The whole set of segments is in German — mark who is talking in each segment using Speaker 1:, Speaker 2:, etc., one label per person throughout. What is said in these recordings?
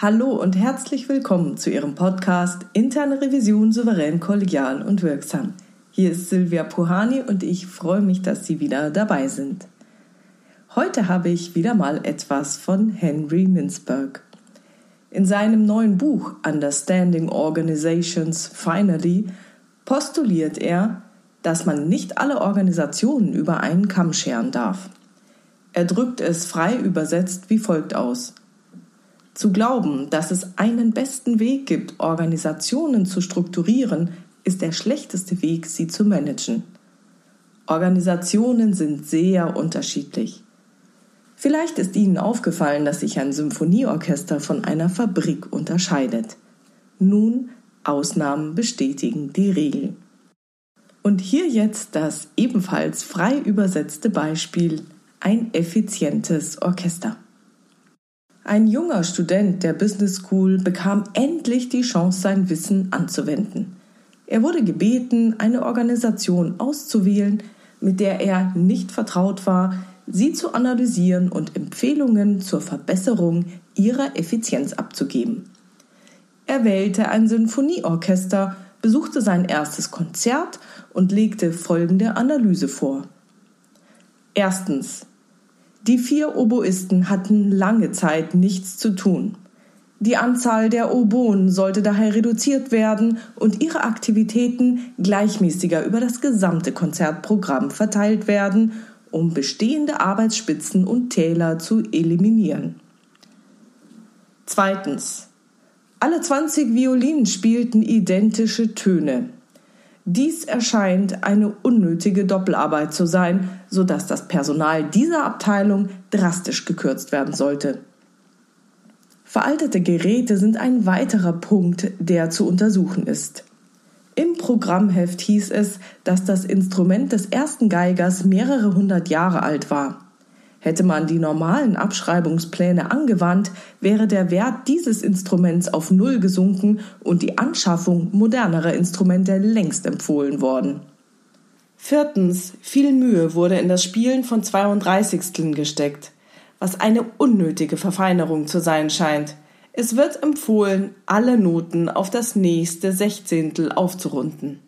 Speaker 1: Hallo und herzlich willkommen zu Ihrem Podcast Interne Revision souverän, kollegial und wirksam. Hier ist Silvia Puhani und ich freue mich, dass Sie wieder dabei sind. Heute habe ich wieder mal etwas von Henry Mintzberg. In seinem neuen Buch Understanding Organizations Finally postuliert er, dass man nicht alle Organisationen über einen Kamm scheren darf. Er drückt es frei übersetzt wie folgt aus. Zu glauben, dass es einen besten Weg gibt, Organisationen zu strukturieren, ist der schlechteste Weg, sie zu managen. Organisationen sind sehr unterschiedlich. Vielleicht ist Ihnen aufgefallen, dass sich ein Symphonieorchester von einer Fabrik unterscheidet. Nun, Ausnahmen bestätigen die Regel. Und hier jetzt das ebenfalls frei übersetzte Beispiel ein effizientes Orchester. Ein junger Student der Business School bekam endlich die Chance, sein Wissen anzuwenden. Er wurde gebeten, eine Organisation auszuwählen, mit der er nicht vertraut war, sie zu analysieren und Empfehlungen zur Verbesserung ihrer Effizienz abzugeben. Er wählte ein Sinfonieorchester, besuchte sein erstes Konzert und legte folgende Analyse vor. Erstens. Die vier Oboisten hatten lange Zeit nichts zu tun. Die Anzahl der Oboen sollte daher reduziert werden und ihre Aktivitäten gleichmäßiger über das gesamte Konzertprogramm verteilt werden, um bestehende Arbeitsspitzen und Täler zu eliminieren. Zweitens. Alle 20 Violinen spielten identische Töne. Dies erscheint eine unnötige Doppelarbeit zu sein, sodass das Personal dieser Abteilung drastisch gekürzt werden sollte. Veraltete Geräte sind ein weiterer Punkt, der zu untersuchen ist. Im Programmheft hieß es, dass das Instrument des ersten Geigers mehrere hundert Jahre alt war. Hätte man die normalen Abschreibungspläne angewandt, wäre der Wert dieses Instruments auf Null gesunken und die Anschaffung modernerer Instrumente längst empfohlen worden. Viertens, viel Mühe wurde in das Spielen von 32. gesteckt, was eine unnötige Verfeinerung zu sein scheint. Es wird empfohlen, alle Noten auf das nächste Sechzehntel aufzurunden.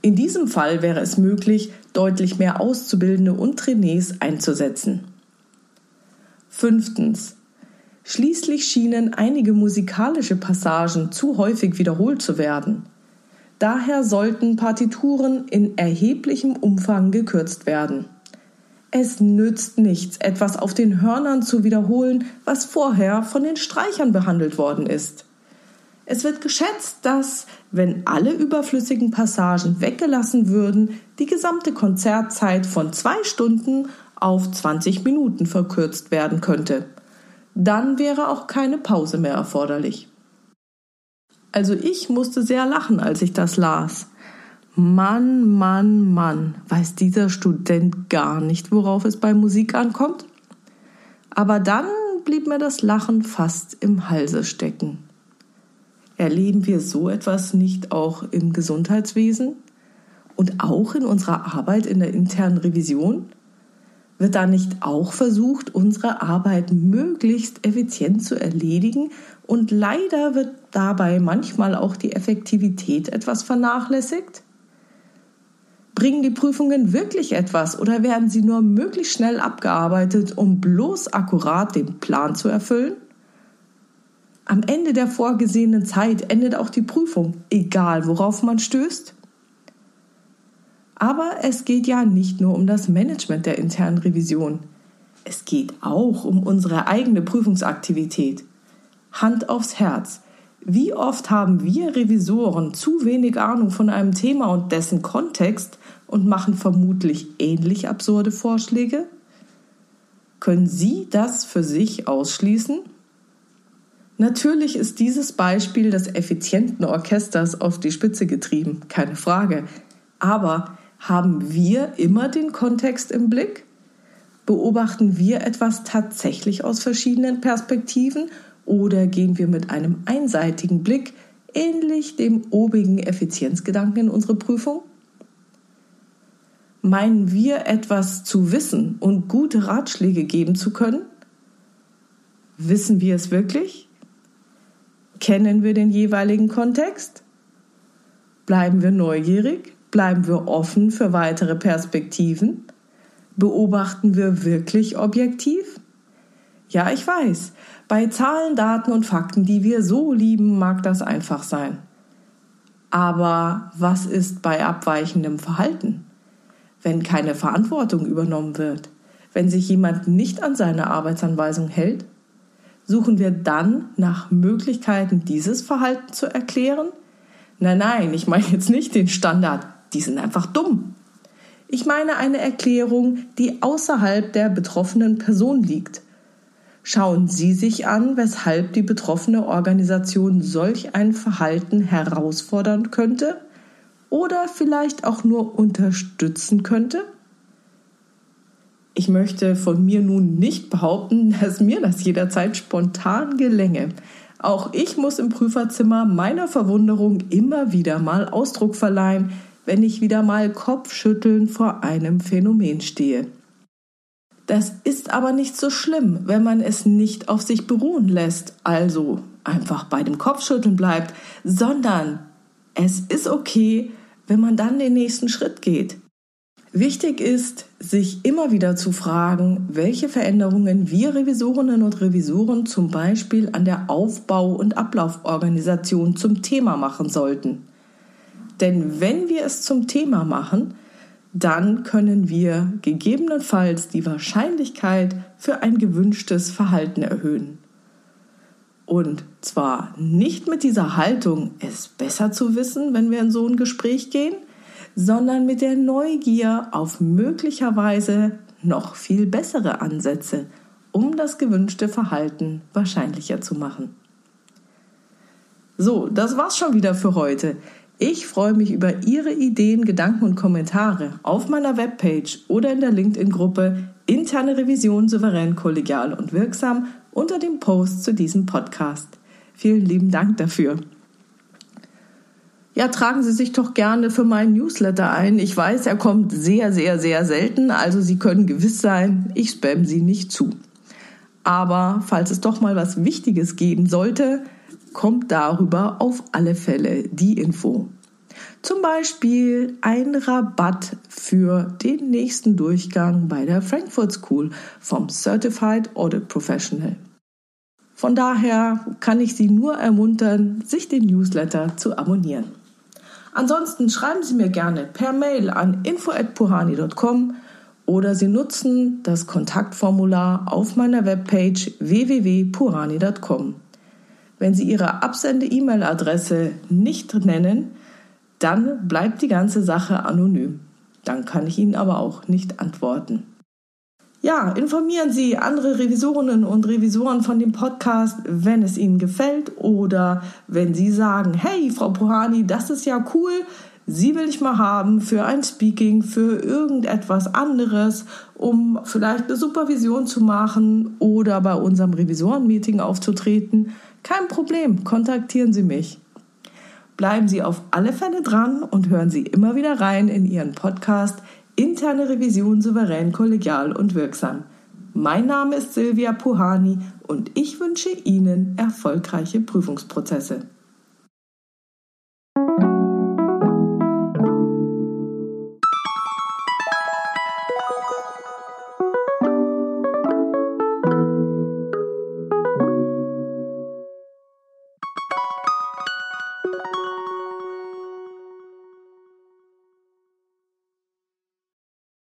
Speaker 1: In diesem Fall wäre es möglich, deutlich mehr Auszubildende und Trainees einzusetzen. Fünftens. Schließlich schienen einige musikalische Passagen zu häufig wiederholt zu werden. Daher sollten Partituren in erheblichem Umfang gekürzt werden. Es nützt nichts, etwas auf den Hörnern zu wiederholen, was vorher von den Streichern behandelt worden ist. Es wird geschätzt, dass, wenn alle überflüssigen Passagen weggelassen würden, die gesamte Konzertzeit von zwei Stunden auf 20 Minuten verkürzt werden könnte. Dann wäre auch keine Pause mehr erforderlich. Also ich musste sehr lachen, als ich das las. Mann, Mann, Mann, weiß dieser Student gar nicht, worauf es bei Musik ankommt? Aber dann blieb mir das Lachen fast im Halse stecken. Erleben wir so etwas nicht auch im Gesundheitswesen und auch in unserer Arbeit in der internen Revision? Wird da nicht auch versucht, unsere Arbeit möglichst effizient zu erledigen und leider wird dabei manchmal auch die Effektivität etwas vernachlässigt? Bringen die Prüfungen wirklich etwas oder werden sie nur möglichst schnell abgearbeitet, um bloß akkurat den Plan zu erfüllen? Am Ende der vorgesehenen Zeit endet auch die Prüfung, egal worauf man stößt. Aber es geht ja nicht nur um das Management der internen Revision. Es geht auch um unsere eigene Prüfungsaktivität. Hand aufs Herz. Wie oft haben wir Revisoren zu wenig Ahnung von einem Thema und dessen Kontext und machen vermutlich ähnlich absurde Vorschläge? Können Sie das für sich ausschließen? Natürlich ist dieses Beispiel des effizienten Orchesters auf die Spitze getrieben, keine Frage. Aber haben wir immer den Kontext im Blick? Beobachten wir etwas tatsächlich aus verschiedenen Perspektiven oder gehen wir mit einem einseitigen Blick ähnlich dem obigen Effizienzgedanken in unsere Prüfung? Meinen wir etwas zu wissen und gute Ratschläge geben zu können? Wissen wir es wirklich? Kennen wir den jeweiligen Kontext? Bleiben wir neugierig? Bleiben wir offen für weitere Perspektiven? Beobachten wir wirklich objektiv? Ja, ich weiß, bei Zahlen, Daten und Fakten, die wir so lieben, mag das einfach sein. Aber was ist bei abweichendem Verhalten? Wenn keine Verantwortung übernommen wird? Wenn sich jemand nicht an seine Arbeitsanweisung hält? Suchen wir dann nach Möglichkeiten, dieses Verhalten zu erklären? Nein, nein, ich meine jetzt nicht den Standard. Die sind einfach dumm. Ich meine eine Erklärung, die außerhalb der betroffenen Person liegt. Schauen Sie sich an, weshalb die betroffene Organisation solch ein Verhalten herausfordern könnte oder vielleicht auch nur unterstützen könnte? Ich möchte von mir nun nicht behaupten, dass mir das jederzeit spontan gelänge. Auch ich muss im Prüferzimmer meiner Verwunderung immer wieder mal Ausdruck verleihen, wenn ich wieder mal kopfschüttelnd vor einem Phänomen stehe. Das ist aber nicht so schlimm, wenn man es nicht auf sich beruhen lässt, also einfach bei dem Kopfschütteln bleibt, sondern es ist okay, wenn man dann den nächsten Schritt geht. Wichtig ist, sich immer wieder zu fragen, welche Veränderungen wir Revisorinnen und Revisoren zum Beispiel an der Aufbau- und Ablauforganisation zum Thema machen sollten. Denn wenn wir es zum Thema machen, dann können wir gegebenenfalls die Wahrscheinlichkeit für ein gewünschtes Verhalten erhöhen. Und zwar nicht mit dieser Haltung, es besser zu wissen, wenn wir in so ein Gespräch gehen, sondern mit der Neugier auf möglicherweise noch viel bessere Ansätze, um das gewünschte Verhalten wahrscheinlicher zu machen. So, das war's schon wieder für heute. Ich freue mich über Ihre Ideen, Gedanken und Kommentare auf meiner Webpage oder in der LinkedIn-Gruppe Interne Revision souverän, kollegial und wirksam unter dem Post zu diesem Podcast. Vielen lieben Dank dafür. Ja, tragen Sie sich doch gerne für meinen Newsletter ein. Ich weiß, er kommt sehr, sehr, sehr selten, also Sie können gewiss sein, ich spam Sie nicht zu. Aber falls es doch mal was Wichtiges geben sollte, kommt darüber auf alle Fälle die Info. Zum Beispiel ein Rabatt für den nächsten Durchgang bei der Frankfurt School vom Certified Audit Professional. Von daher kann ich Sie nur ermuntern, sich den Newsletter zu abonnieren. Ansonsten schreiben Sie mir gerne per Mail an info@puhani.com oder Sie nutzen das Kontaktformular auf meiner Webpage www.purani.com. Wenn Sie Ihre Absende-E-Mail-Adresse nicht nennen, dann bleibt die ganze Sache anonym. Dann kann ich Ihnen aber auch nicht antworten. Ja, informieren Sie andere Revisorinnen und Revisoren von dem Podcast, wenn es Ihnen gefällt oder wenn Sie sagen, hey, Frau Pohani, das ist ja cool, Sie will ich mal haben für ein Speaking, für irgendetwas anderes, um vielleicht eine Supervision zu machen oder bei unserem Revisorenmeeting aufzutreten. Kein Problem, kontaktieren Sie mich. Bleiben Sie auf alle Fälle dran und hören Sie immer wieder rein in Ihren Podcast Interne Revision souverän, kollegial und wirksam. Mein Name ist Silvia Puhani und ich wünsche Ihnen erfolgreiche Prüfungsprozesse.